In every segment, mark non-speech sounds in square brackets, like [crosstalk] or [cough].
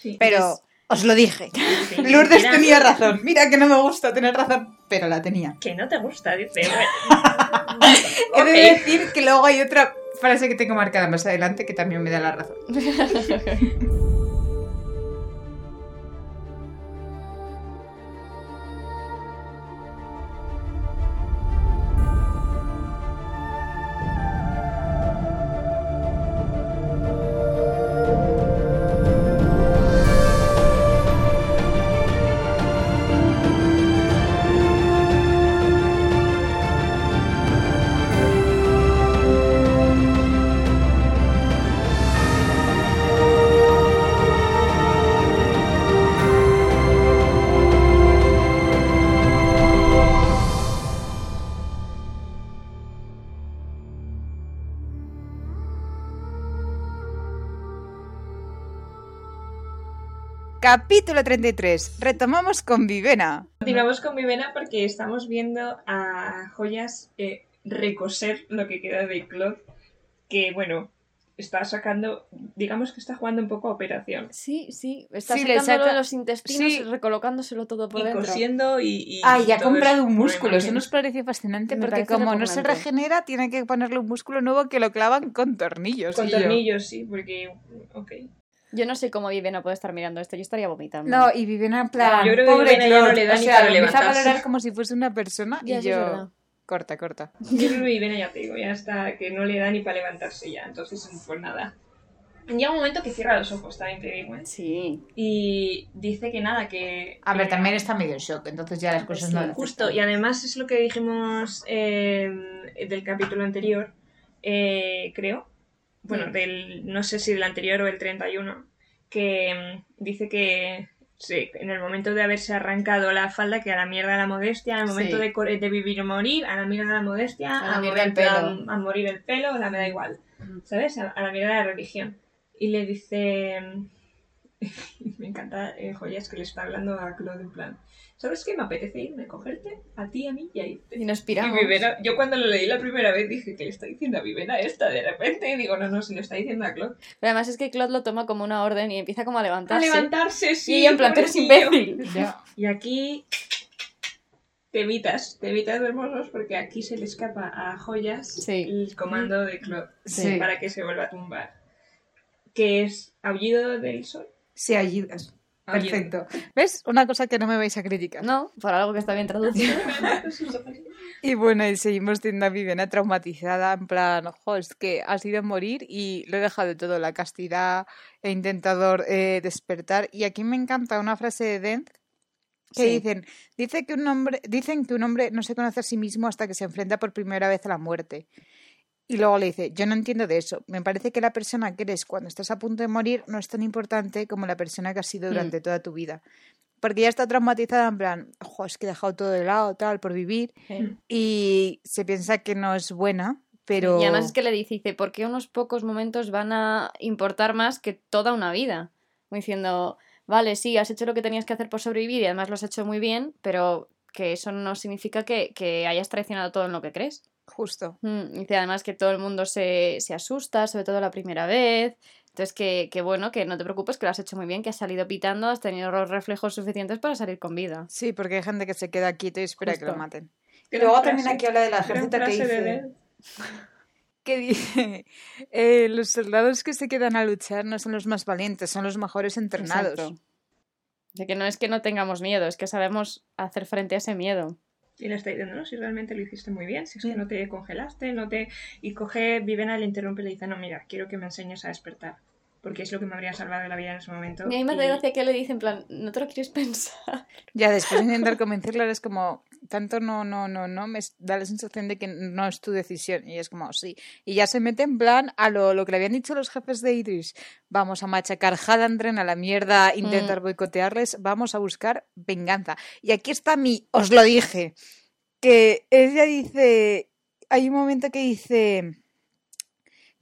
Sí. Pero os lo dije. Sí, [laughs] Lourdes mira, tenía razón. Mira que no me gusta tener razón, pero la tenía. Que no te gusta, dice. [laughs] Bueno. He de decir que luego hay otra frase que tengo marcada más adelante que también me da la razón. [laughs] Capítulo 33. Retomamos con Vivena. Continuamos con Vivena porque estamos viendo a Joyas eh, recoser lo que queda de Claude. Que bueno, está sacando. Digamos que está jugando un poco a operación. Sí, sí, está Sí, le sacándolo saca- de los intestinos sí. y recolocándolo todo por y dentro. cosiendo y. y Ah, y ha comprado eso un músculo. Eso nos pareció fascinante Me porque parece como no se regenera, tiene que ponerle un músculo nuevo que lo clavan con tornillos. Con yo, tornillos, sí, porque. Ok. Yo no sé cómo Viviana puede estar mirando esto, yo estaría vomitando. No, y Vivena en plan, Yo creo que pobre Vivena ya no le da o ni sea, para empieza a levantarse. valorar como si fuese una persona Ya, y yo... Corta, corta. [laughs] Yo creo que Vivena ya te digo, ya está, que no le da ni para levantarse ya. Entonces, pues nada. Llega un momento que cierra los ojos, también te digo, ¿eh? Sí. Y dice que nada, que. A ver, que- también está medio en shock, entonces ya las cosas Sí, no... le Justo, y además es lo que dijimos eh, del capítulo anterior, eh, creo. Bueno, Mm. del no sé si del anterior o el 31, que mm, dice que sí, en el momento de haberse arrancado la falda, que a la mierda la modestia, al momento Sí. de, de vivir o morir, a la mierda la modestia, A la a, mierda el morir- a- pelo. a morir el pelo, la me da igual, Mm. ¿sabes? A, a la mierda la religión. Y le dice... [laughs] Me encanta, eh, joyas, que le está hablando a Claude en plan, ¿sabes qué? Me apetece irme, cogerte a ti, a mí y a irte. Y nos Y piramos. Vivena, yo cuando lo leí la primera vez dije que le está diciendo a Vivena esta de repente y digo, no, no, se lo está diciendo a Claude. Pero además es que Claude lo toma como una orden y empieza como a A levantarse. levantarse, sí. y en plan, eres pobrecillo". imbécil. Ya. Y aquí te evitas, te evitas hermosos porque aquí se le escapa a Joyas Sí. el comando de Claude Sí. para que se vuelva a tumbar. Que es aullido del sol. Ayudas. Aullido. Perfecto. ¿Ves? Una cosa que no me vais a criticar. No, por algo que está bien traducido. [laughs] Y bueno, y seguimos teniendo a Vivena traumatizada, en plan, ojo, es que has ido a morir y lo he dejado todo, la castidad, he intentado eh, despertar. Y aquí me encanta una frase de Dent que Sí. dicen, dice que un hombre, dicen que un hombre no se conoce a sí mismo hasta que se enfrenta por primera vez a la muerte. Y luego le dice, yo no entiendo de eso. Me parece que la persona que eres cuando estás a punto de morir no es tan importante como la persona que has sido Mm. durante toda tu vida. Porque ya está traumatizada en plan, ojo, es que he dejado todo de lado, tal, por vivir. Sí. Y se piensa que no es buena, pero... Y además es que le dice, dice, ¿por qué unos pocos momentos van a importar más que toda una vida? Como diciendo, vale, sí, has hecho lo que tenías que hacer por sobrevivir y además lo has hecho muy bien, pero que eso no significa que, que hayas traicionado todo en lo que crees. Justo. Mm, Dice además que todo el mundo se, se asusta, sobre todo la primera vez. Entonces, que, que bueno, que no te preocupes, que lo has hecho muy bien, que has salido pitando, has tenido los reflejos suficientes para salir con vida. Sí, porque hay gente que se queda quieto y espera que lo maten. Y luego también aquí habla del Gran ejército que de dice... [laughs] Que dice, eh, los soldados que se quedan a luchar no son los más valientes, son los mejores entrenados. Exacto. De que no es que no tengamos miedo, es que sabemos hacer frente a ese miedo. Y le está diciendo, no, si realmente lo hiciste muy bien, si es que Mm. no te congelaste, no te... Y coge, Vivena le interrumpe y le dice, no, mira, quiero que me enseñes a despertar. Porque es lo que me habría salvado la vida en ese momento. Y a mí me y- hace gracia que le dice en plan, no te lo quieres [laughs] pensar. Ya después de intentar convencerla es como, tanto no, no, no, no, me da la sensación de que no es tu decisión. Y es como, sí. Y ya se mete en plan a lo, lo que le habían dicho los jefes de Idris. Vamos a machacar Halandren a la mierda, intentar boicotearles, vamos a buscar venganza. Y aquí está mi, os lo dije, que ella dice, hay un momento que dice,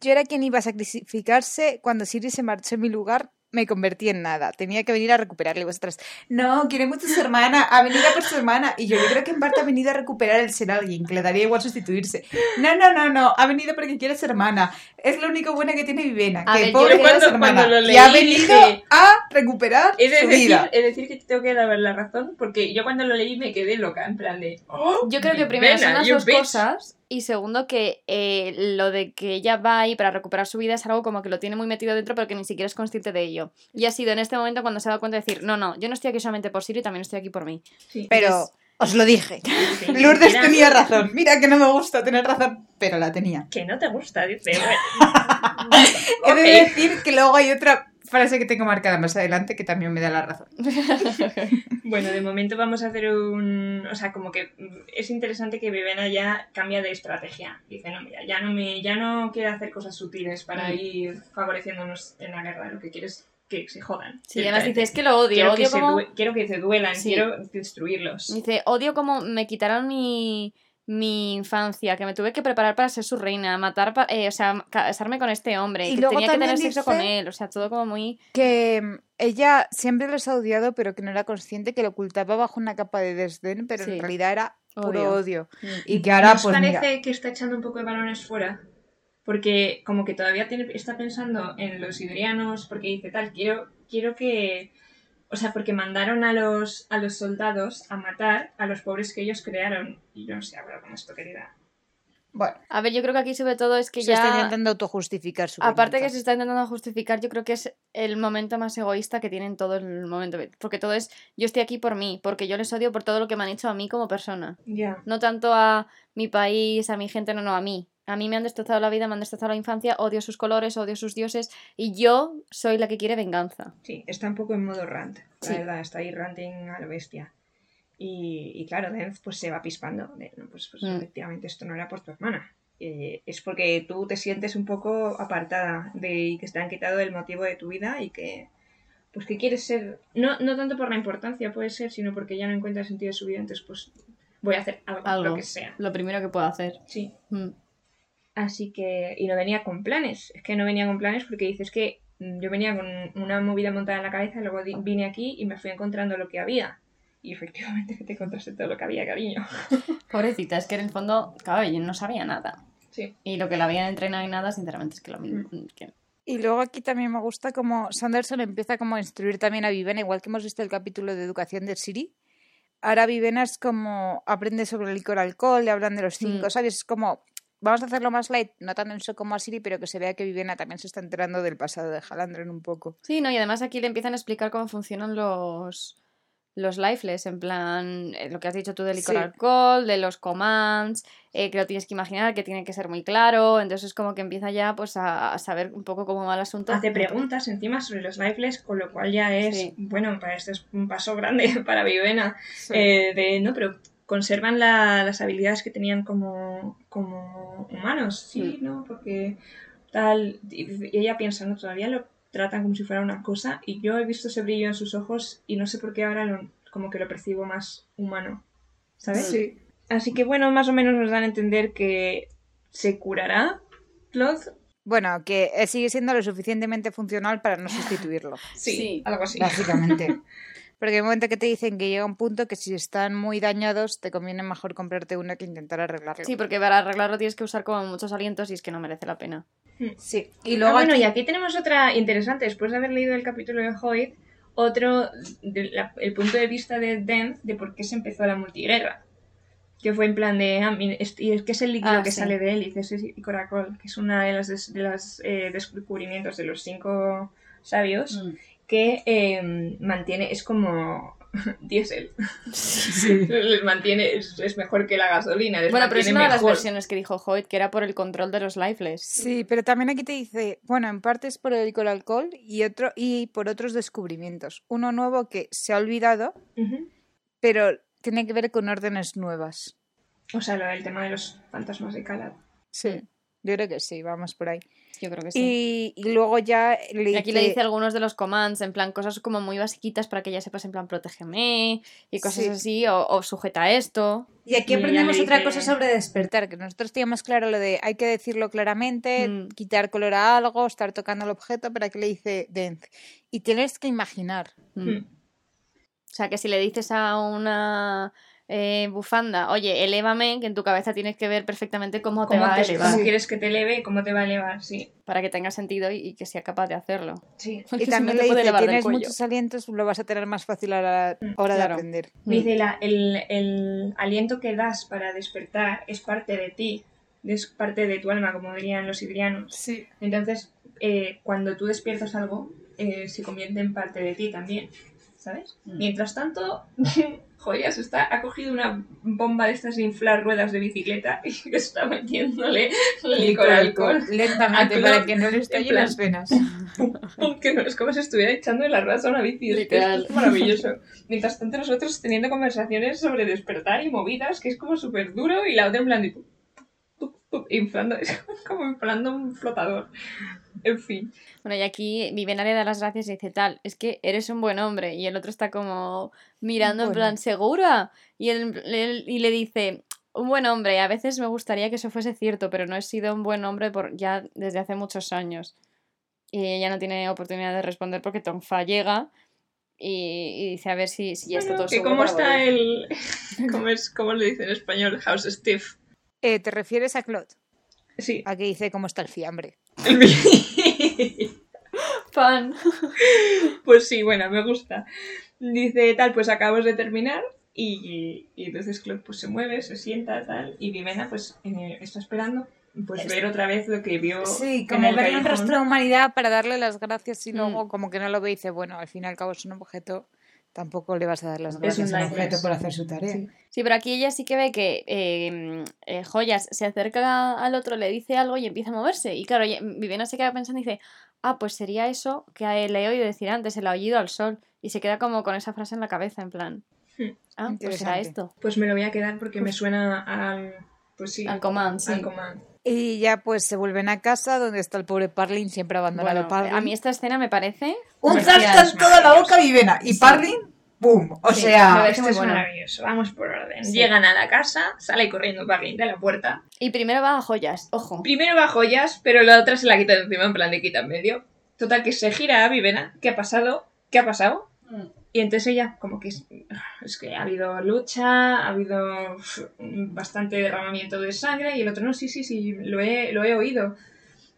yo era quien iba a sacrificarse cuando Siri se marchó en mi lugar me convertí en nada. Tenía que venir a recuperarle. Vosotras, no, quiere mucho a su hermana, ha venido a por su hermana. Y yo, yo creo que en parte ha venido a recuperar el ser alguien, que le daría igual sustituirse. No, no, no, no, ha venido porque quiere ser hermana. Es lo único bueno que tiene Vivena, A que ver, pobre cuando, hermana. lo y ha leí venido dije- a recuperar He de, su decir, vida. de decir que te tengo que dar la razón, porque yo cuando lo leí me quedé loca, en plan de... "Oh, Yo creo que primero Vivena, son las dos bitch". cosas y segundo que eh, lo de que ella va ahí para recuperar su vida es algo como que lo tiene muy metido dentro pero que ni siquiera es consciente de ello. Y ha sido en este momento cuando se ha dado cuenta de decir, no, no, yo no estoy aquí solamente por Siri, también estoy aquí por mí. Sí. Pero os lo dije. [laughs] Sí, Lourdes mira, tenía razón. Mira que no me gusta tener razón, pero la tenía. Que no te gusta, dice. Bueno. [laughs] He de Ok. decir que luego hay otra frase que tengo marcada más adelante que también me da la razón. [laughs] Bueno, de momento vamos a hacer un... O sea, como que es interesante que Vivena ya cambia de estrategia. Dice, no, mira, ya no, me, ya no quiere hacer cosas sutiles para ir favoreciéndonos en la guerra. Lo que quiere es que se jodan. Sí, además dice, es que lo odio, quiero, que odio se como... due- quiero que se duelan, Sí. quiero destruirlos. Dice, odio como me quitaron mi, mi infancia, que me tuve que preparar para ser su reina, matar, eh, o sea, casarme con este hombre, Y que luego tenía que tener sexo con él, o sea, todo como muy... Que mm, ella siempre los ha odiado, pero que no era consciente, que lo ocultaba bajo una capa de desdén, pero Sí. en realidad era puro Odio. odio. Y que ahora, ¿Nos pues parece mira, que está echando un poco de balones fuera? Porque como que todavía tiene, está pensando en los hidrianos, porque dice tal, quiero, quiero que... O sea, porque mandaron a los, a los soldados a matar a los pobres que ellos crearon. Y yo no sé, ahora con esto, querida. bueno, A ver, yo creo que aquí sobre todo es que se ya... está intentando autojustificar su Aparte que se está intentando justificar, yo creo que es el momento más egoísta que tienen todo el momento. Porque todo es, yo estoy aquí por mí, porque yo les odio por todo lo que me han hecho a mí como persona. Ya. No tanto a mi país, a mi gente, no, no, a mí. A mí me han destrozado la vida, me han destrozado la infancia, odio sus colores, odio sus dioses, y yo soy la que quiere venganza. Sí, está un poco en modo rant. La Sí. verdad, está ahí ranting a la bestia. Y, y claro, Denz pues se va pispando. De, no, pues, pues Mm. efectivamente esto no era por tu hermana. Eh, es porque tú te sientes un poco apartada de y que te han quitado el motivo de tu vida y que pues que quieres ser no, no tanto por la importancia puede ser sino porque ya no encuentras sentido de su vida entonces pues voy a hacer algo, Algo. lo que sea Lo primero que puedo hacer. sí Mm. Así que, y no venía con planes, es que no venía con planes porque dices que mm, yo venía con una movida montada en la cabeza, luego vine aquí y me fui encontrando lo que había. Y efectivamente que te encontraste todo lo que había, cariño. [laughs] Pobrecita, es que en el fondo, claro, ella no sabía nada. Sí. Y lo que la habían entrenado y nada, sinceramente, es que lo mismo. que- Y luego aquí también me gusta como Sanderson empieza como a instruir también a Vivena, igual que hemos visto el capítulo de educación de Siri. Ahora Vivena es como aprende sobre el licor alcohol, le hablan de los cinco, Mm. ¿sabes? Es como vamos a hacerlo más light, no tan denso como a Siri, pero que se vea que Vivena también se está enterando del pasado de Halandren un poco. Sí, no, y además aquí le empiezan a explicar cómo funcionan los los lifeless, en plan, eh, lo que has dicho tú del licor Sí. alcohol, de los commands, eh, que lo tienes que imaginar, que tiene que ser muy claro, entonces es como que empieza ya pues a, a saber un poco cómo va el asunto. Hace preguntas encima sobre los lifeless, con lo cual ya es, Sí. bueno, para esto es un paso grande [laughs] para Vivena. Eh, de, no, pero conservan la- las habilidades que tenían como, como humanos, sí, Mm. ¿no? Porque tal, y y ella piensa, no, todavía lo tratan como si fuera una cosa y yo he visto ese brillo en sus ojos y no sé por qué ahora lo- como que lo percibo más humano, ¿sabes? Sí. Así que bueno, más o menos nos dan a entender que se curará Claude. Bueno, que eh, sigue siendo lo suficientemente funcional para no sustituirlo, [laughs] Sí, Sí. algo así. básicamente. [laughs] Porque hay un momento que te dicen que llega un punto que si están muy dañados te conviene mejor comprarte una que intentar arreglarlo. Sí, porque para arreglarlo tienes que usar como muchos alientos y es que no merece la pena. Sí. Y Y luego bueno, aquí- y aquí tenemos otra interesante, después de haber leído el capítulo de Hoyt, otro, de la- el punto de vista de Dent de por qué se empezó la multiguerra. Que fue en plan de, ah, y es que es el líquido Ah, que sí. sale de él, y es Coracol, que es una de las, des- de las eh, descubrimientos de los cinco sabios, Mm. Que eh, mantiene, es como [laughs] diésel. [laughs] Les mantiene, es, es mejor que la gasolina. les Bueno, pero es una de las versiones que dijo Hoyt, que era por el control de los lifeless. Sí, pero también aquí te dice, bueno, en parte es por el alcohol y otro y por otros descubrimientos. Uno nuevo que se ha olvidado, pero tiene que ver con órdenes nuevas. O sea, lo del tema de los fantasmas de Calad. Sí. Yo creo que sí, vamos por ahí. Yo creo que sí. Y, y luego ya le Y aquí le dice algunos de los commands, en plan, cosas como muy basiquitas para que ya sepas, en plan, protégeme y cosas Sí. así, o, o sujeta esto. Y aquí aprendemos otra dice- cosa sobre despertar. que nosotros teníamos claro lo de hay que decirlo claramente, Mm. quitar color a algo, estar tocando el objeto, para que le dice dense. Y tienes que imaginar. Mm. Mm. O sea, que si le dices a una eh, bufanda, oye, elévame, que en tu cabeza tienes que ver perfectamente cómo te ¿Cómo, va a elevar, cómo quieres que te eleve y cómo te va a elevar? Sí. para que tenga sentido y, y que sea capaz de hacerlo. sí. [laughs] Porque Y si también no te le puede dice, elevar del tienes cuello". muchos alientos, lo vas a tener más fácil a la hora Claro. de aprender. Dice, la- el, el aliento que das para despertar es parte de ti, es parte de tu alma, como dirían los idrianos. Sí. Entonces, eh, cuando tú despiertas algo, eh, se convierte en parte de ti también, ¿sabes? Mm. Mientras tanto, [laughs] Joyas está, ha cogido una bomba de estas de inflar ruedas de bicicleta [laughs] y está metiéndole licor alcohol. Lentamente, para que no le en estallen las venas. Aunque no es como si estuviera echando en las ruedas a una bici. que Literal. es maravilloso. Mientras tanto, nosotros teniendo conversaciones sobre despertar y movidas, que es como súper duro, y la otra en plan de... inflando, [laughs] es como inflando un flotador. En fin. Bueno, y aquí Vivena le da las gracias y dice tal, es que eres un buen hombre. Y el otro está como mirando en plan, ¿segura? Y, él, él- y le dice, un buen hombre, a veces me gustaría que eso fuese cierto, pero no he sido un buen hombre por ya desde hace muchos años. Y ella no tiene oportunidad de responder porque Tonfa llega y, y dice a ver si, si ya está Bueno, todo que cómo está volver. el... [laughs] ¿Cómo, es, ¿Cómo le dice en español? House Steve. Eh, ¿Te refieres a Claude? Sí. Aquí dice cómo está el fiambre. [laughs] Fan. pues sí, bueno, me gusta. Dice tal, pues acabamos de terminar y, y entonces Claude pues se mueve, se sienta, tal, y Vivena pues eh, está esperando pues Es- ver otra vez lo que vio Sí, como verle un rastro de humanidad. Para darle las gracias y Mm. luego como que no lo ve y dice, bueno, al fin y al cabo es un objeto, tampoco le vas a dar las Es gracias. un lifeless. objeto por hacer su tarea. Sí. Sí, pero aquí ella sí que ve que eh, eh, Joyas se acerca al otro, le dice algo y empieza a moverse. Y claro, Vivena se queda pensando y dice, ah, pues sería eso que le he oído decir antes, el aullido al sol. Y se queda como con esa frase en la cabeza, en plan, Hmm. ah, pues será esto. Pues me lo voy a quedar porque me suena al... Pues sí. Al command, sí. al command. Y ya pues se vuelven a casa donde está el pobre Parlin siempre abandonado. Bueno, Parlin. a mí esta escena me parece... Un zasca en toda la boca. Vivena. Y Sí. Parlin, ¡pum! O Sí, sea, Esto muy es bueno. maravilloso. Vamos por orden. Sí. Llegan a la casa, sale corriendo Parlin de la puerta. Y primero va a Joyas, ojo. Primero va joyas, pero la otra se la quita de encima en plan de quita en medio. Total, que se gira a Vivena. ¿Qué ha pasado? ¿Qué ha pasado? Y entonces ella, como que es, es que ha habido lucha, ha habido bastante derramamiento de sangre, y el otro, no, sí, sí, sí, lo he, lo he oído.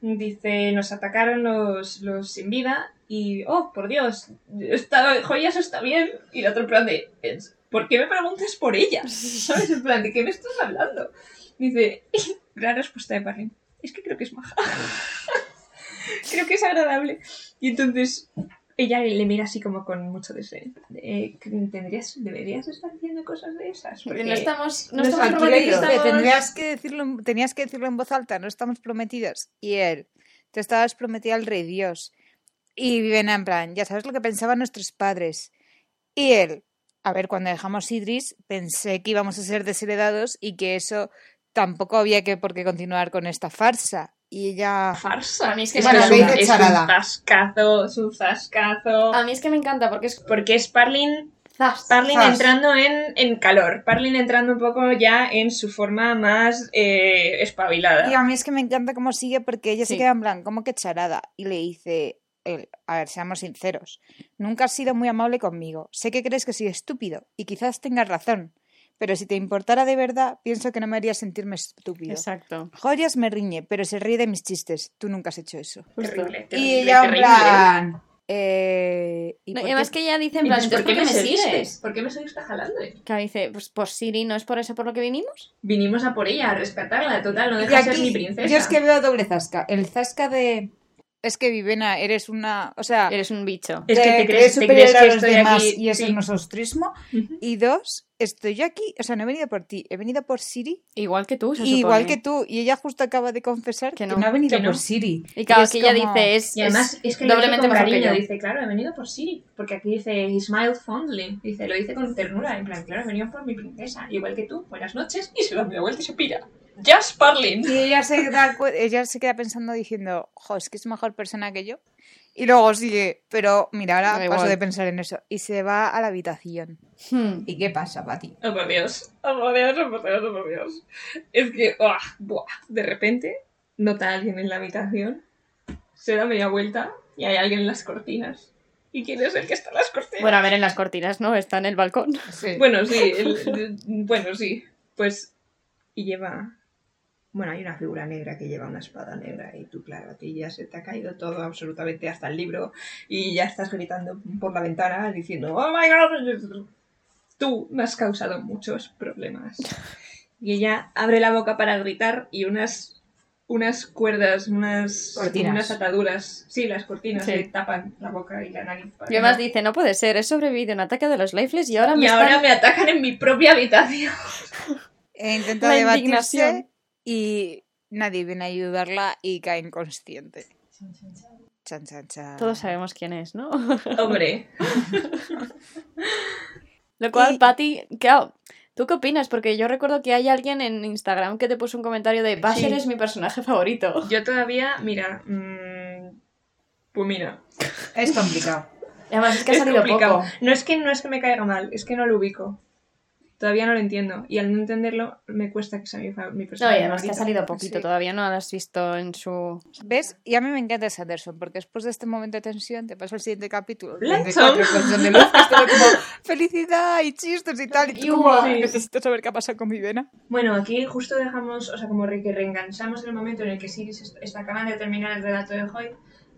Dice, nos atacaron los, los sin vida, y, oh, por Dios, está, joyas está bien. Y el otro, en plan de, "Es- ¿por qué me preguntas por ella? [laughs] ¿Sabes? En plan, ¿de qué me estás hablando? Dice, [laughs] la respuesta de Parlin, es que creo que es maja. [laughs] creo que es agradable. Y entonces ella le mira así como con mucho deseo. Eh, ¿tendrías, ¿Deberías estar diciendo cosas de esas? Porque no estamos, no prometidos. tendrías que decirlo, en- tenías que decirlo en voz alta, no estamos prometidos. Y él, te estabas prometida al rey Dios. Y Vivena en plan, ya sabes lo que pensaban nuestros padres. Y él, a ver, cuando dejamos Idris, pensé que íbamos a ser desheredados y que eso tampoco había que por qué continuar con esta farsa. Y ella, farsa. A mí es que es, me que es, encanta. un, es un Charada. zascazo, es un zascazo. A mí es que me encanta porque es... Porque es Parlin, Zas. Parlin Zas. entrando en, en calor. Parlin entrando un poco ya en su forma más eh, espabilada. y a mí es que me encanta cómo sigue porque ella Sí. se queda en plan, como que charada. Y le dice, a ver, seamos sinceros, nunca has sido muy amable conmigo. Sé que crees que soy estúpido y quizás tengas razón. Pero si te importara de verdad, pienso que no me haría sentirme estúpido. Exacto. Joyas me riñe, pero se ríe de mis chistes. Tú nunca has hecho eso. Terrible, y terrible, ella en terrible. plan... Eh, ¿y No, y además que ella dice en ¿Y plan, entonces ¿por qué me seguiste? sigues? ¿Por qué me seguiste jalando? Que dice, pues por Siri, ¿no es por eso por lo que vinimos? Vinimos a por ella, a rescatarla, total, no Y deja de ser mi princesa. yo es que veo doble zasca. El zasca de... Es que Vivena, eres una... O sea, Eres un bicho. Es que te crees, te crees a que los estoy demás aquí. y eso sí. no es ostrismo. Ujú. y dos, estoy yo aquí, o sea, no he venido por ti, he venido por Siri, Igual que tú, se igual supone. que tú, y ella justo acaba de confesar Que Que no. ha venido que no. por Siri. Y claro, Es que ella como- dice, es, Y además es es que lo doblemente con cariño, dice, claro, he venido por Siri, porque aquí dice, he smiled fondly, dice, lo dice con ternura, en plan, claro, he venido por mi princesa, igual que tú, buenas noches, y se da media vuelta y se pira. Just Parlin. Y ella se, da, cu- ella se queda pensando diciendo, jo, es que es mejor persona que yo. Y luego sigue, pero mira, ahora Da paso igual. de pensar en eso. Y se va a la habitación. Hmm. ¿Y qué pasa, Pati? Oh, por Dios. Oh, por Dios, oh, por Dios, oh, por Dios. Es que, ¡ah! buah, de repente, nota a alguien en la habitación, se da media vuelta y hay alguien en las cortinas. ¿Y quién es el que está en las cortinas? Bueno, a ver, en las cortinas, ¿no? Está en el balcón. Sí. Bueno, sí, [laughs] el- el- bueno, sí. Pues, y lleva... Bueno, hay una figura negra que lleva una espada negra y tú, claro, a ti ya se te ha caído todo absolutamente hasta el libro y ya estás gritando por la ventana diciendo, oh my god, tú me has causado muchos problemas. Y ella abre la boca para gritar y unas, unas cuerdas, unas, Cortinas. unas ataduras, sí, las cortinas Sí. le tapan la boca y la nariz. para Y además no- dice, no puede ser, he sobrevivido a un ataque de los Lifeless y ahora me y ahora están... me atacan en mi propia habitación. E intenta La debatirse indignación. Y nadie viene a ayudarla y cae inconsciente. Chan, chan, chan. Todos sabemos quién es, ¿no? [laughs] Hombre, Lo cual, Y- Patty, claro, ¿tú qué opinas? Porque yo recuerdo que hay alguien en Instagram que te puso un comentario de Basher Sí. es mi personaje favorito. yo todavía, mira, mm, pues mira, Es complicado. Además es que ha es salido complicado. poco. No es que no es que me caiga mal, es que no lo ubico. Todavía no lo entiendo y al no entenderlo me cuesta que sea mi, mi No, personaje y además que ha salido poquito, Sí. todavía no lo has visto en su... ¿Ves? Y a mí me encanta Sanderson, porque después de este momento de tensión te paso al siguiente capítulo. Lightson. 24 con John de Luz, que es todo como felicidad y chistes y tal. Y tú como, necesito saber qué ha pasado con mi vena. Bueno, aquí justo dejamos, o sea, como re- que reenganchamos el momento en el que Sirius est- está acabando de terminar el relato de Hoyt.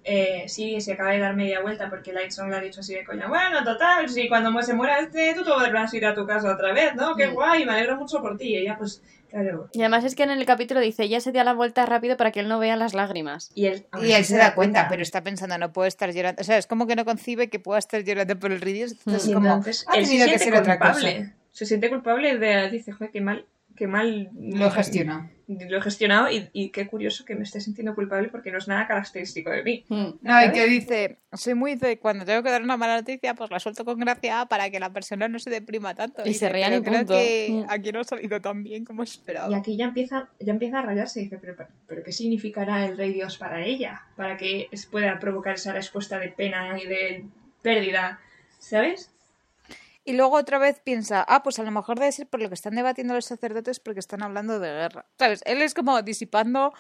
Eh, Sirius se acaba de dar media vuelta porque Lightson le ha dicho así de coña. Bueno, total, si cuando se muera este, tú te podrás ir a tu casa otra vez, ¿no? Qué Mm. guay, me alegro mucho por ti. Y ella, pues, claro. Y además es que en el capítulo dice, ella se dio la vuelta rápido para que él no vea las lágrimas. Y él, Y se da cuenta, pero está pensando, no puedo estar llorando. O sea, es como que no concibe que pueda estar llorando por el río. Entonces, como, entonces ha él se tenido que siente ser otra culpable. Se siente culpable de dice, joder, qué mal, qué mal Lo gestiona. Lo he gestionado y, y qué curioso que me esté sintiendo culpable porque no es nada característico de mí. Hmm. No, y que dice, soy muy de cuando tengo que dar una mala noticia, pues la suelto con gracia para que la persona no se deprima tanto. Y Dice, se rían "Pero y creo punto". que Mm. aquí no ha salido tan bien como Y esperaba. aquí ya empieza, ya empieza a rayarse y dice, pero, pero, pero ¿qué significará el rey Dios para ella? Para que pueda provocar esa respuesta de pena y de pérdida, ¿sabes? Y luego otra vez piensa, ah, pues a lo mejor debe ser por lo que están debatiendo los sacerdotes porque están hablando de guerra. ¿Sabes? Él es como disipando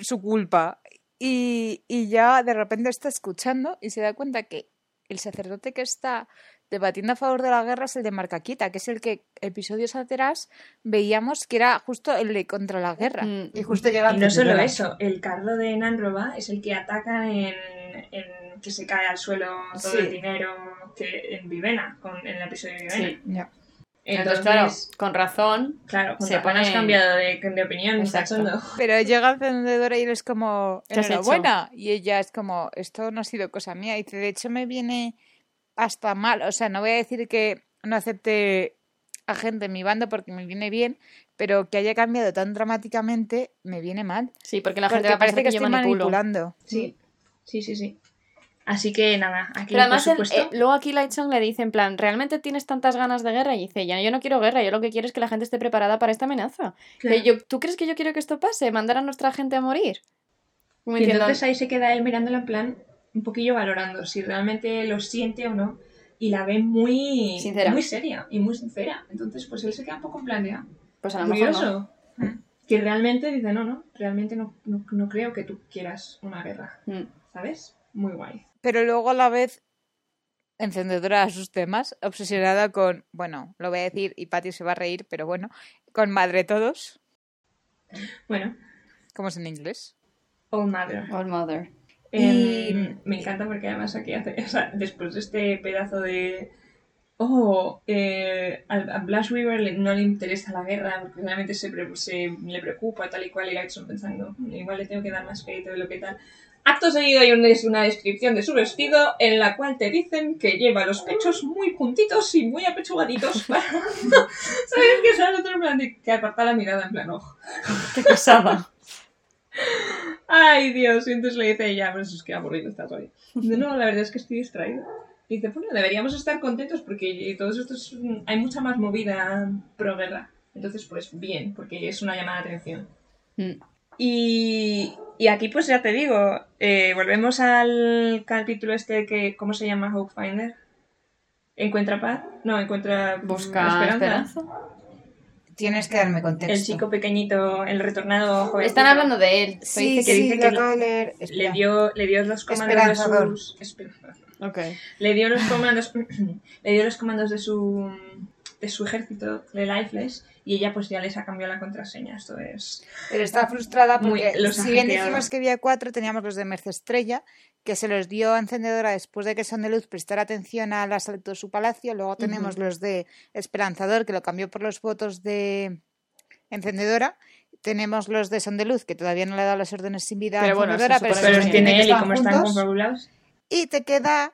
su culpa. Y, y ya de repente está escuchando y se da cuenta que el sacerdote que está debatiendo a favor de la guerra es el de Marcaquita, que es el que episodios atrás veíamos que era justo el de contra la guerra. Hmm. Y justo llega Y no solo eso, el carro de Nanroba es el que ataca en, en que se cae al suelo todo Sí. el dinero que en Vivena, con, en el episodio de Vivena. Sí. Ya. Entonces, claro, con razón. Claro, con Se razón has pone- cambiado de, de opinión, Exacto. Pero llega encendedora y él es como, enhorabuena. Y ella es como, esto no ha sido cosa mía. Y dice, de hecho me viene hasta mal. O sea, no voy a decir que no acepte a gente en mi bando porque me viene bien, pero que haya cambiado tan dramáticamente me viene mal. Sí, porque la gente porque va a pensar parece que, que, yo estoy manipulo. manipulando. Sí, sí, sí, sí. Así que nada, aquí Pero además, por supuesto... eh, luego aquí Lightsong le dice en plan, ¿realmente tienes tantas ganas de guerra? Y dice, ya, yo no quiero guerra, yo lo que quiero es que la gente esté preparada para esta amenaza. claro. Que yo- ¿Tú crees que yo quiero que esto pase? ¿Mandar a nuestra gente a morir? Y entonces ahí se queda él mirándolo en plan, un poquillo valorando si realmente lo siente o no. Y la ve muy Sincera. muy seria y muy sincera. Entonces, pues él se queda un poco en plan de, ah, pues a lo mejor no. curioso. Que realmente dice, no, no, realmente no, no, no creo que tú quieras una guerra. Mm. ¿Sabes? Muy guay. Pero luego a la vez encendedora a sus temas, obsesionada con, bueno, lo voy a decir y Patty se va a reír, pero bueno, con madre todos, Bueno, como es en inglés. Old Mother. All Mother. Y- Em, me encanta porque además aquí hace, o sea, después de este pedazo de oh, eh, a, Blush Weaver le- no le interesa la guerra porque realmente se, pre- se le preocupa tal y cual y Lightson pensando, "Mm, igual le tengo que dar más crédito de lo que tal. Acto seguido hay un- es una descripción de su vestido en la cual te dicen que lleva los pechos muy puntitos y muy apechugaditos. para- [laughs] ¿Sabes que son otro plan de que aparta la mirada en plan, ojo. Qué pesada. [laughs] Ay, Dios. Y entonces le dice ella, pues es que aburrido estás hoy. Dice, no, la verdad es que estoy distraída. Y dice, bueno, deberíamos estar contentos porque todos estos, hay mucha más movida pro guerra. Entonces, pues bien, porque es una llamada de atención. Mm. Y, y aquí pues ya te digo, eh, volvemos al capítulo este que, ¿cómo se llama? Hope Finder. ¿Encuentra paz? No, encuentra mm, Busca esperanza. Tienes que darme contexto. El chico pequeñito, el retornado joven. Están hablando de él. Sí, que sí, dice lo que acabo de leer. Le dio, le dio los comandos de sus... Esperanzador. Ok. Le dio los comandos... [clears throat] le dio los comandos de su... de su ejército de Lifeless y ella pues ya les ha cambiado la contraseña. Esto es... Pero está frustrada Muy- porque los Si bien dijimos que había cuatro, teníamos los de Merce Estrella, que se los dio a Encendedora después de que Son de Luz prestara atención al asalto de su palacio. Luego tenemos los de Esperanzador, que lo cambió por los votos de Encendedora. Tenemos los de Son de Luz, que todavía no le ha dado las órdenes sin vida a Pero bueno, Encendedora, se pero, los tiene él y como están confabulados... Y te queda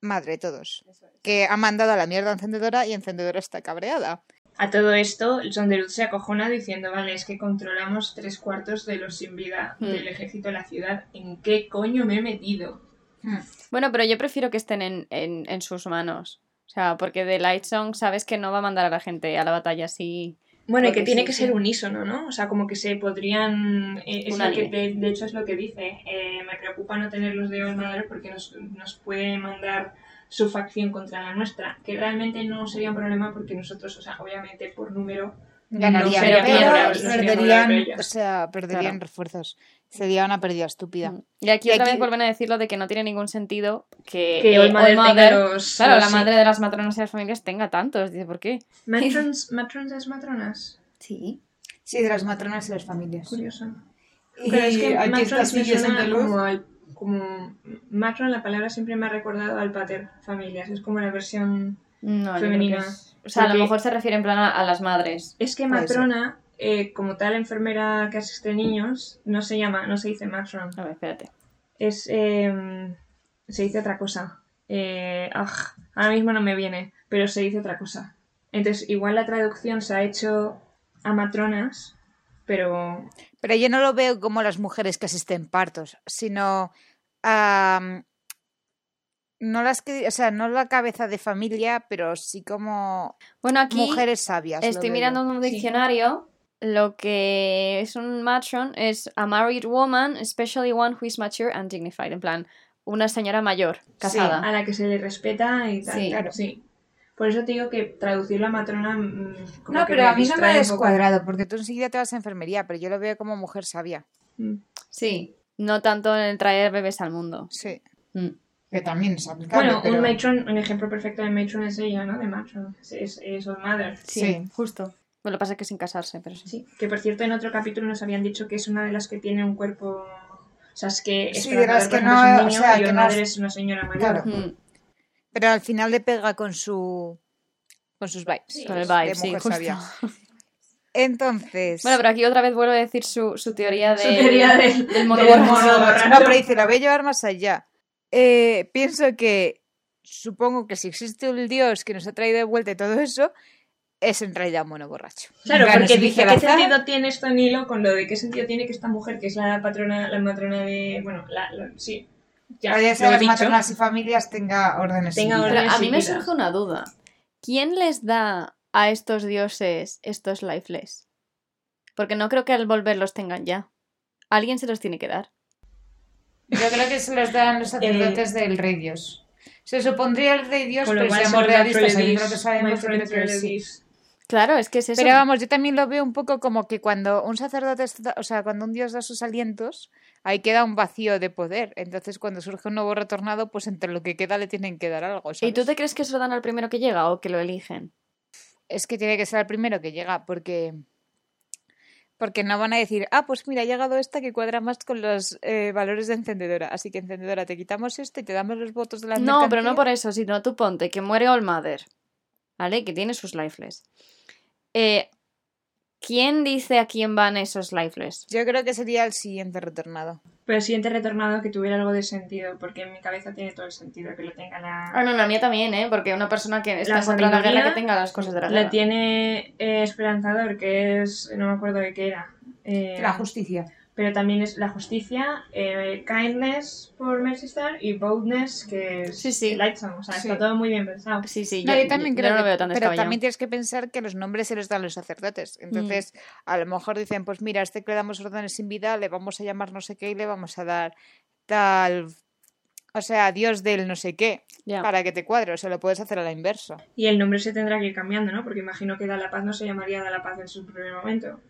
madre de todos, que ha mandado a la mierda a Encendedora y Encendedora está cabreada. A todo esto, el Son de Luz se acojona diciendo, vale, es que controlamos tres cuartos de los sin vida Hmm. del ejército de la ciudad. ¿En qué coño me he metido? Hmm. Bueno, pero yo prefiero que estén en, en, en sus manos. O sea, porque de Lightsong sabes que no va a mandar a la gente a la batalla así. Bueno, y que tiene sí, que sí. ser unísono, ¿no? O sea, como que se podrían... eh, es lo que, de, de hecho es lo que dice. eh, me preocupa no tener los de Olmador porque nos, nos puede mandar su facción contra la nuestra. Que realmente no sería un problema porque nosotros, o sea, obviamente por número... Ganarían, sería pero no perderían, o sea, perderían Claro. refuerzos. Sería una pérdida estúpida. Y aquí Y otra aquí- vez vuelven a decirlo de que no tiene ningún sentido que, Que eh, Olmader- los... Claro, los- la sí. madre de las matronas y las familias tenga tantos. Dice, ¿por qué? Matrons, matrons es matronas. Sí. Sí, de las matronas y las familias. Curioso. Y Pero es que aquí matron está me suena Santaluz. como al... Como... Matron, la palabra siempre me ha recordado al pater familias. Es como la versión... No, Femenina. es- O sea, a lo mejor se refiere en plan a, a las madres. Es que matrona, eh, como tal enfermera que asiste niños, no se llama, no se dice matron. A ver, espérate. Es... eh, se dice otra cosa. Eh, ah, ahora mismo no me viene, pero se dice otra cosa. Entonces, igual la traducción se ha hecho a matronas, pero... Pero yo no lo veo como las mujeres que asisten partos, sino am, no las que, o sea, no la cabeza de familia, pero sí como Bueno, aquí mujeres sabias. estoy mirando en un diccionario. Lo que es un matron es a married woman, especially one who is mature and dignified. En plan, una señora mayor, casada. a la que se le respeta y tal. Sí. claro. Sí. Por eso te digo que traducirlo a matrona... mm, como No, que pero a mí no me ha poco. descuadrado, porque tú enseguida te vas a enfermería, pero yo lo veo como mujer sabia. Mm. Sí, no tanto en el traer bebés al mundo. Sí. Mm. que también es aplicable. Bueno, pero... un matron, un ejemplo perfecto de matron es ella, ¿no? De matron. Es, es, es Mother. Sí, Sí. justo. Bueno, lo que pasa es que sin casarse, pero sí. Sí. Que por cierto, en otro capítulo nos habían dicho que es una de las que tiene un cuerpo. O sea, es que. Sí, de las que no- es un o niño sea, y que no Mother es- es una señora mayor. Claro. Mm. Pero al final le pega con su con sus vibes. Con el de vibe, sí, sabia. Entonces, Bueno, pero aquí otra vez vuelve a decir su, su teoría de, Su teoría del- del mono del borracho. mono borracho. no, pero dice, la voy a llevar más allá. Eh, pienso que supongo que si existe un dios que nos ha traído de vuelta y todo eso, es en realidad un mono borracho. Claro, porque si dice, dije ¿qué sentido tiene esto en hilo con lo de qué sentido tiene que esta mujer, que es la patrona, la matrona de. Bueno, la. la- sí. Ya, he las dicho. matronas y familias tenga órdenes. Tenga órdenes. a mí me surge una duda. ¿Quién les da a estos dioses estos lifeless? Porque no creo que al volver los tengan ya. Alguien se los tiene que dar. Yo creo que se los dan los [laughs] sacerdotes del rey Dios. Se supondría el rey Dios, pero seamos realistas, lo que sabemos, creo que sí. Claro, es que es eso. Pero vamos, yo también lo veo un poco como que cuando un sacerdote, o sea, cuando un dios da sus alientos, ahí queda un vacío de poder. Entonces, cuando surge un nuevo retornado, pues entre lo que queda le tienen que dar algo. ¿Y tú te crees que se lo dan al primero que llega o que lo eligen? Es que tiene que ser el primero que llega, porque porque no van a decir, ah, pues mira, ha llegado esta que cuadra más con los eh, valores de encendedora. Así que encendedora, te quitamos esto y te damos los votos de la No, pero no mercancía". por eso, sino tú ponte que muere All Mother, ¿vale? Que tiene sus lifeless. Eh, ¿Quién dice a quién van esos lifeless? Yo creo que sería el siguiente retornado. Pero el siguiente retornado que tuviera algo de sentido, porque en mi cabeza tiene todo el sentido que lo tenga la. Ah, no, la mía también, ¿eh? Porque una persona que está La en contra la guerra que tenga las cosas de la La guerra. tiene eh, Esperanzador, que es. No me acuerdo de qué era. Eh, La justicia. Pero también es la justicia, eh, kindness por Mercy Star y boldness que es Sí. O sea, Sí. está todo muy bien pensado. Sí, sí, No, yo, yo también yo creo no lo que- veo tan pero también tienes que pensar que los nombres se los dan los sacerdotes. Entonces, a lo mejor dicen, pues mira, a este que le damos órdenes sin vida, le vamos a llamar no sé qué y le vamos a dar tal, o sea, Dios del no sé qué, para que te cuadre. O sea, lo puedes hacer a la inversa. Y el nombre se tendrá que ir cambiando, ¿no? Porque imagino que Da la Paz no se llamaría Da la Paz en su primer momento.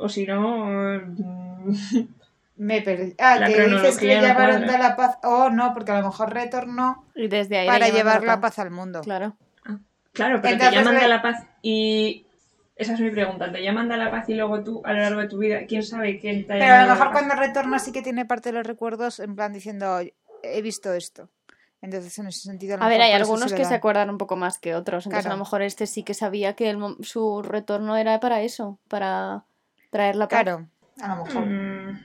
O si no... mm, [laughs] Me perdí. Ah, La que dices que le no de la paz. Oh, no, porque a lo mejor retornó Y desde ahí para llevar la Paz. al mundo. Claro. Claro, pero Entonces te llaman Da la Paz y... Esa es mi pregunta. ¿Te llaman Da la Paz y luego tú, a lo largo de tu vida, quién sabe quién te ha Pero a lo mejor cuando retorna sí que tiene parte de los recuerdos en plan diciendo, he visto esto. Entonces, en ese sentido, lo A ver, hay algunos se que se dan. acuerdan un poco más que otros. Entonces, Claro. a lo mejor este sí que sabía que el su retorno era para eso, para traer la paz. Claro, a lo mejor. Mm,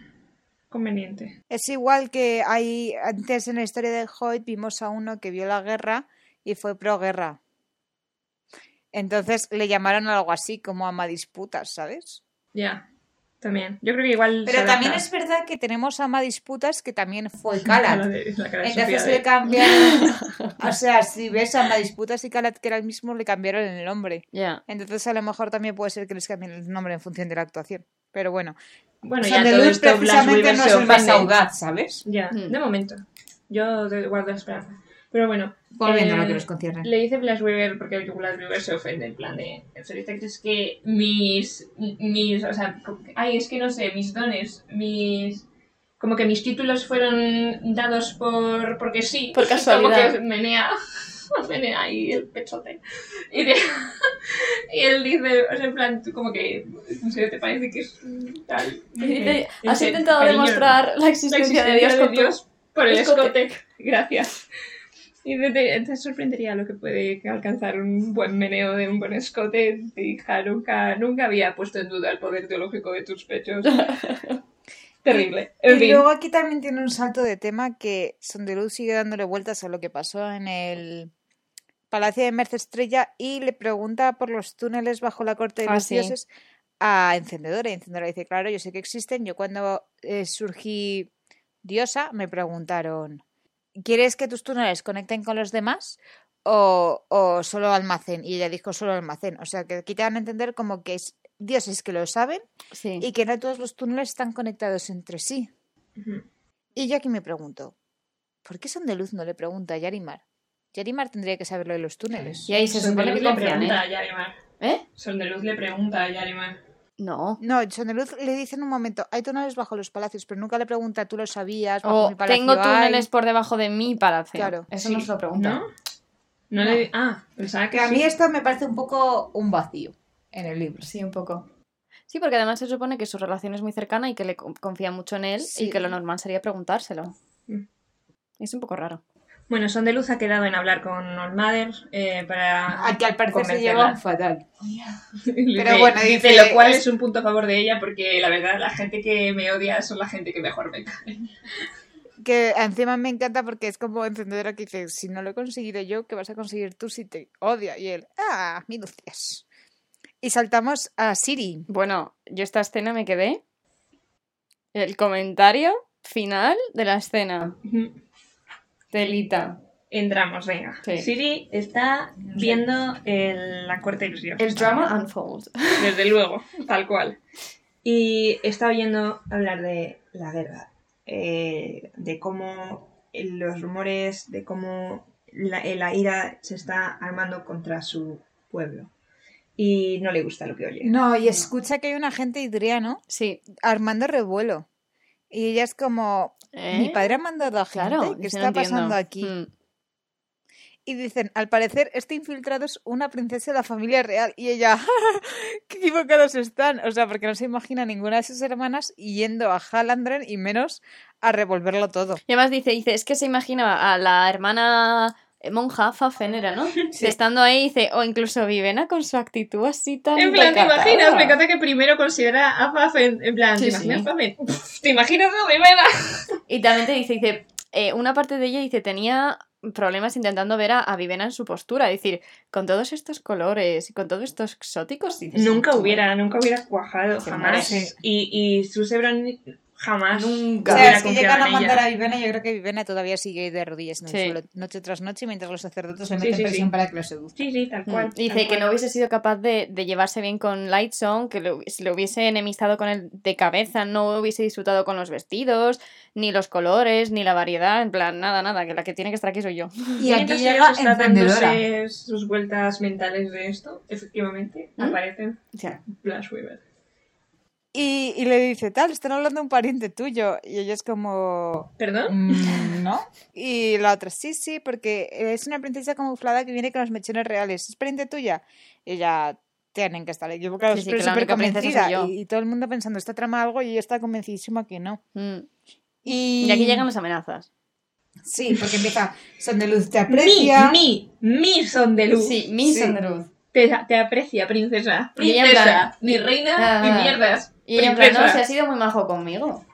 conveniente. Es igual que hay antes en la historia de Hoyt vimos a uno que vio la guerra y fue pro guerra. Entonces le llamaron algo así como ama disputas, ¿sabes? Ya, también. Yo creo que igual... Pero también es verdad que tenemos ama disputas que también fue [laughs] a la Calat. Entonces Sofía le cambiaron, [laughs] o sea, si ves ama disputas y Calat que era el mismo, le cambiaron el nombre. Ya. Entonces a lo mejor también puede ser que les cambien el nombre en función de la actuación. Pero bueno, Bueno, ya de todo Luz esto precisamente no es el más ofende. audaz, ¿sabes? Ya, Mm. de momento. Yo te guardo la esperanza. Pero bueno. Volviendo a lo eh, que nos concierne. Le dice Blas Weaver, porque Blas Weaver se ofende, en plan de. ¿En serio te crees que mis. mis. o sea. Ay, es que no sé, mis dones, mis. Como que mis títulos fueron dados por. porque sí. Por casualidad. [laughs] Como que menea. [laughs] menea ahí el pechote. Y, de- [laughs] y él dice, o sea, en plan, tú como que. ¿En serio te parece que es tal? Dice, Has intentado "Cariño, demostrar la la existencia, de existencia Dios con tu por el escote". escote. Gracias. Y te, sorprendería lo que puede alcanzar un buen meneo de un buen escote. Hija, nunca, nunca había puesto en duda el poder teológico de tus pechos. [laughs] Terrible. En y fin. luego aquí también tiene un salto de tema que Sondeluz sigue dándole vueltas a lo que pasó en el Palacio de Merce Estrella y le pregunta por los túneles bajo la corte de Ah, los sí. dioses a Encendedora. Y Encendedora dice, claro, yo sé que existen. Yo cuando eh, surgí diosa me preguntaron, ¿quieres que tus túneles conecten con los demás? O, o solo almacén. Y ella dijo solo almacén. O sea que aquí te dan a entender como que es dioses que lo saben Sí. y que no todos los túneles están conectados entre sí. Y yo aquí me pregunto, ¿por qué Son de Luz no le pregunta a Yarimar? Yarimar tendría que saber lo de los túneles. Y ahí se Son de supone Luz que le confían, pregunta ¿eh? a Yarimar. ¿Eh? Son de Luz le pregunta a Yarimar. No. No, Son de Luz le dice en un momento, hay túneles bajo los palacios, pero nunca le pregunta, ¿tú lo sabías? Bajo O mi palacio tengo hay?". túneles por debajo de mi palacio. Claro. Eso Sí. no se lo pregunta. ¿No? No, le. Ah, pensaba que. Que a sí. mí esto me parece un poco un vacío en el libro. Sí, un poco. Sí, porque además se supone que su relación es muy cercana y que le co- confía mucho en él Sí. y que lo normal sería preguntárselo. Mm. Es un poco raro. Bueno, Son de Luz ha quedado en hablar con Old Mother eh, para. Al que al parecer se llevan fatal. [laughs] Pero bueno, dice, dice, lo cual es- es un punto a favor de ella porque la verdad la gente que me odia son la gente que mejor me cae. [laughs] Que encima me encanta porque es como encendedora que dice, si no lo he conseguido yo, ¿qué vas a conseguir tú si te odia? Y él, ah, minucias. Y saltamos a Siri. Bueno, yo esta escena me quedé. El comentario final de la escena. Telita. Entramos, venga. Sí. Siri está viendo el- la los dioses. El drama unfold. Desde luego, tal cual. Y está oyendo hablar de la guerra, eh, de cómo los rumores, de cómo la, eh, la ira se está armando contra su pueblo. Y no le gusta lo que oye. No, y escucha que hay un agente hidriano Sí. armando revuelo. Y ella es como, ¿Eh? mi padre ha mandado a gente, Claro, ¿qué dice, está no pasando aquí? Mm. Y dicen, al parecer, este infiltrado es una princesa de la familia real. Y ella, [laughs] qué equivocados están. O sea, porque no se imagina ninguna de sus hermanas yendo a Halandren y menos a revolverlo todo. Y además dice, dice, es que se imagina a la hermana eh, monja, Fafen era, ¿no? [laughs] Estando ahí, dice, o incluso Vivena con su actitud así tan En plan, ¿te imaginas? Me encanta que primero considera a Fafen. En plan, Sí, ¿te imaginas sí. Fafen? [laughs] ¿Te imaginas a Rivera? [laughs] Y también te dice, dice, eh, una parte de ella dice, tenía problemas intentando ver a, a Vivena en su postura. Es decir, con todos estos colores y con todos estos exóticos. dices, Nunca hubiera, nunca hubiera cuajado, jamás. Y, y Suze Brown jamás Nunca. O sea, es que llegan a mandar ella. a Vivena, yo creo que Vivena todavía sigue de rodillas en el Sí. suelo, noche tras noche, mientras los sacerdotes le Sí, meten sí, presión sí. para que lo seduzca. Sí, sí, tal Mm. cual. Dice tal que cual. no hubiese sido capaz de, de llevarse bien con Lightsong, que lo- se lo hubiese enemistado con él de cabeza, no hubiese disfrutado con los vestidos, ni los colores, ni la variedad, en plan, nada, nada, que la que tiene que estar aquí soy yo. Y aquí Mientras llega está dándose sus vueltas mentales de esto, efectivamente, ¿Mm? aparecen O sea, Flash Weaver. Y, y le dice, tal, están hablando de un pariente tuyo. Y ella es como, ¿Perdón? "Mm, ¿no? [laughs] Y la otra, sí, sí, porque es una princesa camuflada que viene con los mechones reales. ¿Es pariente tuya? Y ella, tienen que estar equivocados, Sí, sí, pero súper convencida. Y, y todo el mundo pensando, está trama algo y ella está convencidísima que no. mm. Y, Y aquí llegan las amenazas. Sí, porque empieza, son de luz, te Mi, aprecia. mi, mi son de luz. Sí, Miss Sí. Underwood. Te, te aprecia, princesa. Princesa. plan- Ni reina, ni ah. mierdas. Y ella en plan, no, si has sido muy majo conmigo.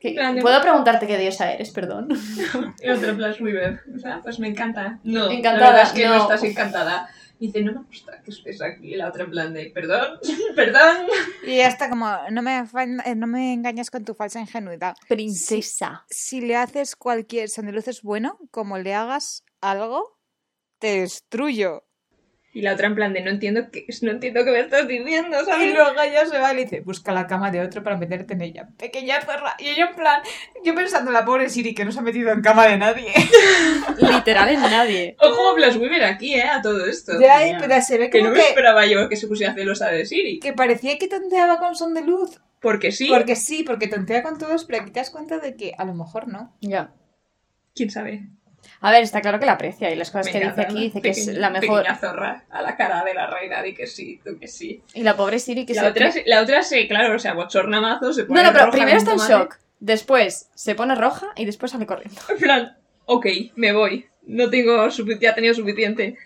¿Qué- en plan ¿Puedo preguntarte qué diosa eres, perdón? [laughs] Y otro Flash Weaver. O sea, pues me encanta. No, Encantada, la verdad es que no. no. estás encantada. Y dice, no me gusta que estés aquí. Y la otra en plan de, perdón, [laughs] perdón. Y ella está como, no me, eh, no me engañas con tu falsa ingenuidad. Princesa. Si le haces cualquier son de luz es bueno, como le hagas algo, te destruyo. Y la otra en plan de, no entiendo qué, [laughs] no entiendo qué me estás diciendo, Y ¿sabes? luego ella se va y le dice, busca la cama de otro para meterte en ella. Pequeña zorra. Y ella en plan, yo pensando en la pobre Siri que no se ha metido en cama de nadie. [laughs] Literal en nadie. Ojo Flash Weaver aquí, ¿eh? A todo esto. De ahí, pero se ve Que no me que, esperaba yo que se pusiera celosa de Siri. que parecía que tonteaba con son de luz. Porque sí. Porque sí, porque tontea con todos, pero aquí te das cuenta de que a lo mejor no. Ya. ¿Quién sabe? A ver, está claro que la aprecia y las cosas Me que dice aquí dice que es la mejor. Zorra a la cara de la reina, di que sí, tú que sí. Y la pobre Siri que la, se. otra, la otra se, claro, o sea, bochorna mazo, se pone No, no, pero roja primero está en shock. Después se pone roja y después sale corriendo. [laughs] En plan, ok, me voy. No tengo ya he tenido suficiente.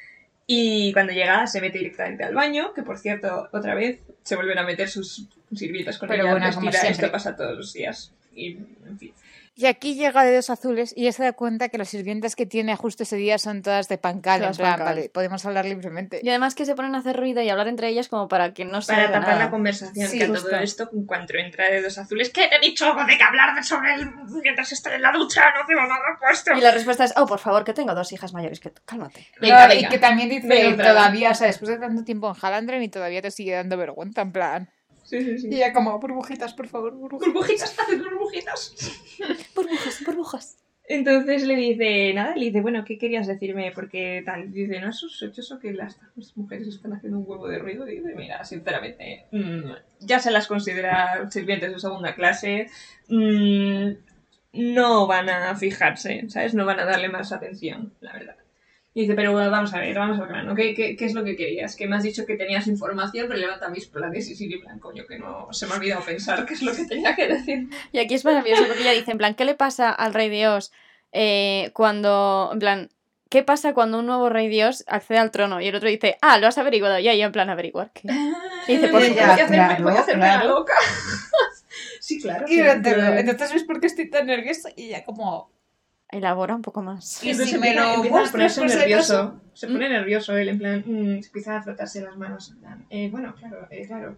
Y cuando llega se mete directamente al baño, que por cierto, otra vez se vuelven a meter sus sirvientas con Pero ella bueno, como. Esto pasa todos los días. Y, en fin. Y aquí llega Dedos Azules y ella se da cuenta que las sirvientas que tiene justo ese día son todas de pancal. Todas en plan, pancal. vale, podemos hablar libremente. Y además que se ponen a hacer ruido y hablar entre ellas como para que no se Para tapar nada. la conversación, Sí, que justo. todo esto, en cuanto entra Dedos Azules, que te he dicho algo de que hablar de sobre él mientras estoy en la ducha, no tengo nada puesto. Y la respuesta es, oh, por favor, que tengo dos hijas mayores, que tú. Cálmate. Venga, No, venga. Y que también dice Venga, todavía, o sea, después de tanto tiempo en Halandren y todavía te sigue dando vergüenza, en plan. Sí, sí, sí. Y ella como, burbujitas, por favor, burbujitas. Burbujitas, [laughs] hace burbujitas. Burbujas, burbujas. Entonces le dice, nada, le dice, bueno, ¿qué querías decirme? Porque tal, dice, no es sospechoso que las, las mujeres están haciendo un huevo de ruido. Y dice, mira, sinceramente, mm, ya se las considera sirvientes de segunda clase, mm, no van a fijarse, ¿sabes? No van a darle más atención, la verdad. Y dice, pero bueno, vamos a ver, vamos al grano, ¿qué, qué, qué es lo que querías? Que me has dicho que tenías información, pero levanta mis planes y Siri, en plan, coño, que no, se me ha olvidado pensar qué es lo que tenía que decir. Y aquí es maravilloso porque ella dice, en plan, ¿qué le pasa al rey Dios eh, cuando, en plan, ¿qué pasa cuando un nuevo rey Dios accede al trono? Y el otro dice, ah, lo has averiguado. Y ella en plan, ¿averiguar qué? Y dice, por voy ella, a hacerme, claro, voy a hacerme la claro. loca. [laughs] sí, claro. Y sí, entonces ves por qué estoy tan nerviosa y ella como... Elabora un poco más. Y entonces si me empieza, lo empieza a muestras ponerse por si nervioso. Se pone nervioso él, en plan, mm, se empieza a frotarse las manos. en plan, eh, bueno, claro, eh, claro.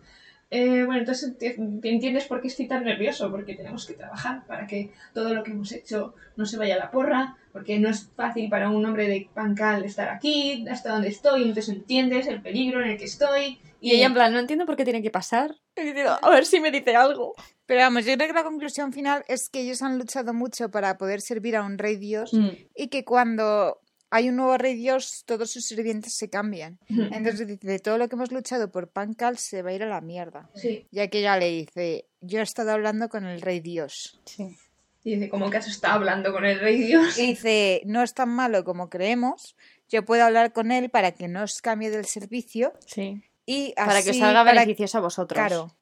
Eh, bueno, entonces entiendes por qué estoy tan nervioso, porque tenemos que trabajar para que todo lo que hemos hecho no se vaya a la porra, porque no es fácil para un hombre de Pancal estar aquí, hasta donde estoy, entonces entiendes el peligro en el que estoy. Y ella en plan, no entiendo por qué tiene que pasar. Y a ver si me dice algo. Pero vamos, yo creo que la conclusión final es que ellos han luchado mucho para poder servir a un rey dios Mm. y que cuando hay un nuevo rey dios, todos sus sirvientes se cambian. Entonces dice, de todo lo que hemos luchado por Pancal se va a ir a la mierda. Sí. Ya que ella le dice, yo he estado hablando con el rey dios. Sí. Y dice, como que has estado hablando con el rey Dios. Y dice, no es tan malo como creemos, yo puedo hablar con él para que no os cambie del servicio Sí. y Para que os así salga para- beneficioso a vosotros. Claro.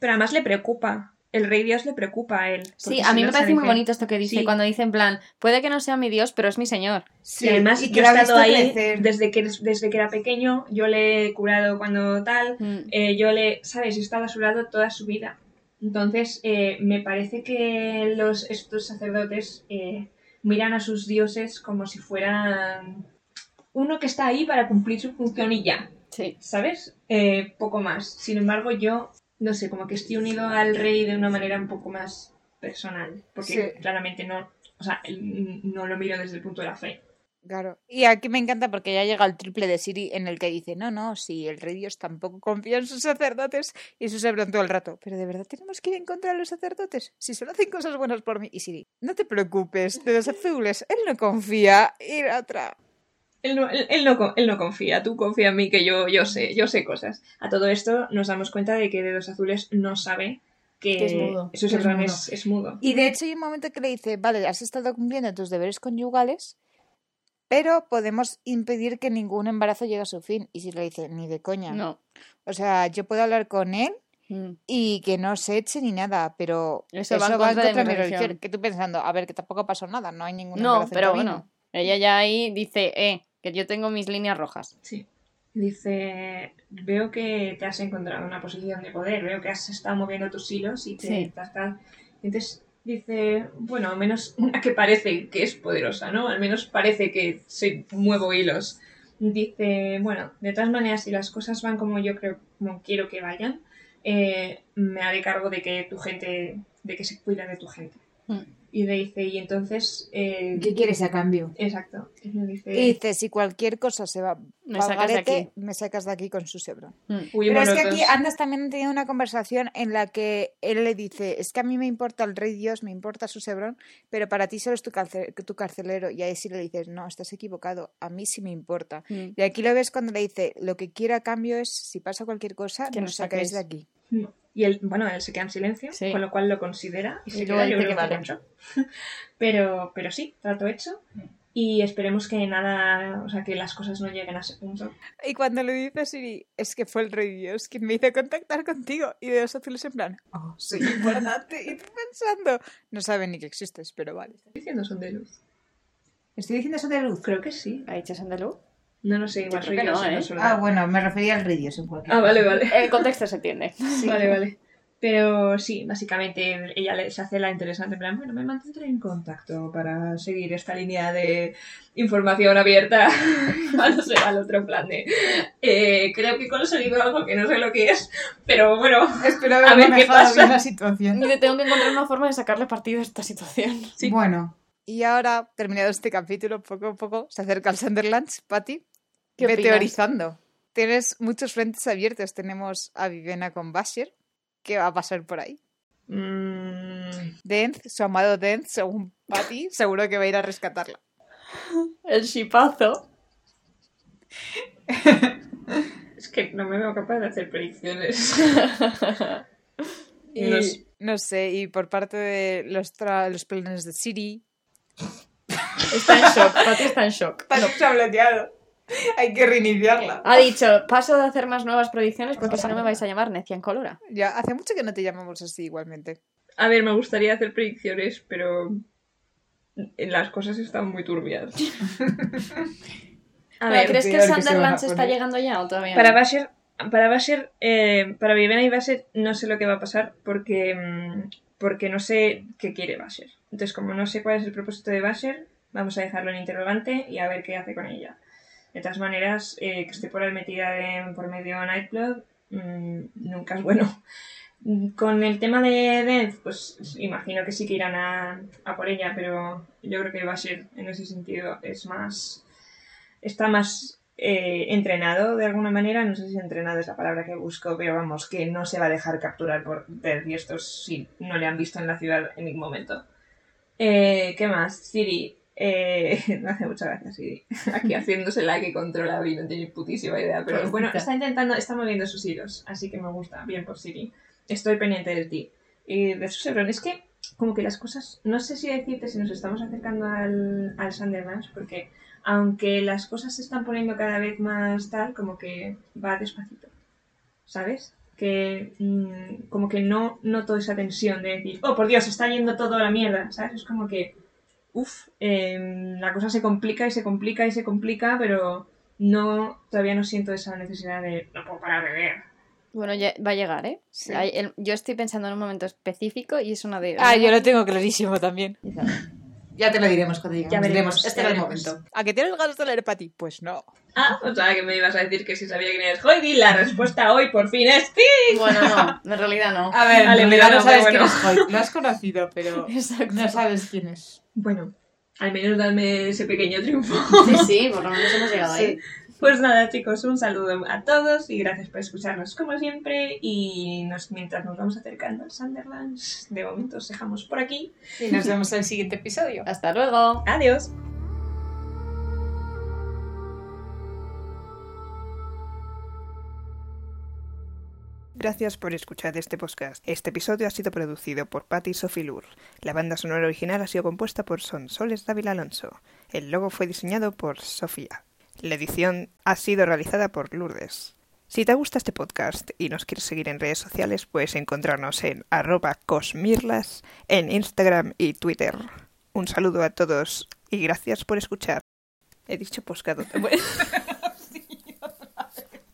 Pero además le preocupa. El rey Dios le preocupa a él. Sí, a si mí no me parece muy que- bonito esto que dice Sí. cuando dice en plan, puede que no sea mi Dios, pero es mi Señor. Sí, y además y que yo he estado visto ahí crecer. desde que, desde que era pequeño, yo le he curado cuando tal, Mm. eh, yo le, ¿sabes? He estado a su lado toda su vida. Entonces, eh, me parece que los, estos sacerdotes eh, miran a sus dioses como si fueran uno que está ahí para cumplir su función y ya, Sí. ¿sabes? Eh, poco más. Sin embargo, yo, no sé, como que estoy unido al rey de una manera un poco más personal, porque Sí. claramente no, o sea, no lo miro desde el punto de la fe. Claro. Y aquí me encanta porque ya llega el triple de Siri en el que dice, no, no, si el rey Dios tampoco confía en sus sacerdotes y sus hebron todo el rato. Pero de verdad tenemos que ir en contra de los sacerdotes. Si solo hacen cosas buenas por mí. Y Siri, no te preocupes, de los azules, él no confía. Y la otra. Él no, él, él no, co- él no confía, tú confía en mí que yo, yo sé, yo sé cosas. A todo esto nos damos cuenta de que Dedos Azules no sabe que, Que es mudo. su Que es mudo. es, es mudo. Y de hecho hay un momento que le dice, vale, has estado cumpliendo tus deberes conyugales, pero podemos impedir que ningún embarazo llegue a su fin. Y si le dice, ni de coña. No. O sea, yo puedo hablar con él Mm. y que no se eche ni nada, pero Eso eso, va en va en contra de contra mi de mi religión. religión. Que tú pensando, a ver, que tampoco pasó nada, no hay ningún No, pero bueno. Ella ya ahí dice, eh, que yo tengo mis líneas rojas. Sí. Dice, veo que te has encontrado en una posición de poder, veo que has estado moviendo tus hilos y te Sí. estás. Entonces dice, bueno, al menos una que parece que es poderosa, ¿no? Al menos parece que soy, muevo hilos. Dice, bueno, de todas maneras, si las cosas van como yo creo, como quiero que vayan, eh, me haré cargo de que tu gente, de que se cuida de tu gente. Mm. Y le dice, y entonces... eh, ¿Qué quieres a cambio? Exacto. Y le dice, Y dice, si cualquier cosa se va Me sacas de aquí. me sacas de aquí con su sebro. Mm. Pero "Huimos es que aquí dos". Andas también ha tenido una conversación en la que él le dice, es que a mí me importa el rey Dios, me importa su sebrón, pero para ti solo es tu, carce- tu carcelero. Y ahí sí le dices, no, estás equivocado, a mí sí me importa. Mm. Y aquí lo ves cuando le dice, lo que quiero a cambio es, si pasa cualquier cosa, Que nos nos sacáis de aquí. Y él, bueno, él se queda en silencio, Sí. con lo cual lo considera y, Y se luego queda, yo creo que vale. [laughs] pero, pero sí, trato hecho. Y esperemos que nada, o sea, que las cosas no lleguen a ese punto. Y cuando le dice Siri, es que fue el rey Dios quien me hizo contactar contigo. Y de los azules en plan, oh, soy importante. [laughs] y tú pensando, no saben ni que existes, pero vale. ¿Estoy diciendo son de luz? ¿Estoy diciendo eso de luz? Creo que sí. ¿Ha dicho Sandalú? No lo sé, igual soy yo, no, ¿eh? Ah, bueno, me refería al rey Dios en cualquier Ah, vale, vale. El contexto se entiende. [laughs] Vale, vale. Pero sí, básicamente ella le- se hace la interesante, en plan, bueno, me mantendré en contacto para seguir esta línea de información abierta. [laughs] no sé, al otro plan de... eh, creo que he conseguido algo que no sé lo que es, pero bueno, Espero [laughs] A haber ver qué manejado pasa. bien la situación. Y tengo que encontrar una forma de sacarle partido a esta situación. Sí. Bueno, Y ahora, terminado este capítulo, poco a poco se acerca al Sunderlands. Patty, ¿Qué ve opinas? teorizando. Tienes muchos frentes abiertos. Tenemos a Vivena con Basher. ¿Qué va a pasar por ahí? Mm, Dent, su amado Dent, según Patty, seguro que va a ir a rescatarla. El shipazo. es que no me veo capaz de hacer predicciones. [laughs] Y No sé. no sé, y por parte de los, tra- los planes de Siri. Está en shock. Pati está en shock. se ha bloqueado. Hay que reiniciarla. Ha dicho, paso de hacer más nuevas predicciones porque si no me vais a llamar necia en colora. Ya, hace mucho que no te llamamos así igualmente. A ver, me gustaría hacer predicciones, pero las cosas están muy turbias. [laughs] A ver, ¿Crees que Sunderland se está llegando ya o todavía Para no? Basher, para Basher, eh, para Vivena y Basher no sé lo que va a pasar porque, mm, porque no sé qué quiere Basher. Entonces, como no sé cuál es el propósito de Basher, vamos a dejarlo en interrogante y a ver qué hace con ella. De todas maneras, eh, que esté por ahí metida de- por medio de Nightblood mm, nunca es bueno. Mm, Con el tema de Death, pues imagino que sí que irán a, a por ella, pero yo creo que Basher en ese sentido es más. está más eh, entrenado de alguna manera. No sé si entrenado es la palabra que busco, pero vamos, que no se va a dejar capturar por Death y estos sí no le han visto en la ciudad en ningún momento. Eh, ¿Qué más? Siri. Eh, [laughs] me hace mucha gracia Siri. Aquí haciéndose la que controla y no tiene putísima idea. Pero Pobrecita. bueno, está intentando, está moviendo sus hilos. Así que me gusta. Bien por Siri. Estoy pendiente de ti. Y de su Sebron. Es que, como que las cosas. No sé si decirte si nos estamos acercando al, al porque aunque las cosas se están poniendo cada vez más tal, como que va despacito. ¿Sabes? Que mm, como que no noto esa tensión de decir, oh por Dios, está yendo todo a la mierda, ¿sabes? Es como que, uff, la cosa se complica y se complica y se complica, pero no, todavía no siento esa necesidad de, no puedo parar de ver. Bueno, ya va a llegar, ¿eh? Sí. Hay- el- yo estoy pensando en un momento específico y es una de... Ah, yo lo tengo clarísimo también. Ya te lo diremos cuando lleguemos. Ya veremos, Diremos, este era el momento. ¿A que tienes ganas de leer para ti? Pues no. Ah, o sea, que me ibas a decir que si sabía quién eres Hoydi, la respuesta hoy por fin es sí. Bueno, no, [laughs] en realidad no. A ver, Vale, en realidad no no, sabes quién es Hoyt. Lo has conocido, pero Exacto. no sabes quién es. Bueno, al menos dame ese pequeño triunfo. Sí, sí, por lo menos hemos llegado ahí. Pues nada, chicos, un saludo a todos y gracias por escucharnos como siempre. Y nos, mientras nos vamos acercando al Sunderlands, de momento os dejamos por aquí. Y nos vemos en el siguiente episodio. Hasta luego. Adiós. Gracias por escuchar este podcast. Este episodio ha sido producido por Patty Sofilur. La banda sonora original ha sido compuesta por Sonsoles Dávila Alonso. El logo fue diseñado por Sofía. La edición ha sido realizada por Lourdes. Si te gusta este podcast y nos quieres seguir en redes sociales, puedes encontrarnos en arroba cosmirlas en Instagram y Twitter. Un saludo a todos y gracias por escuchar. He dicho. [laughs] Bueno.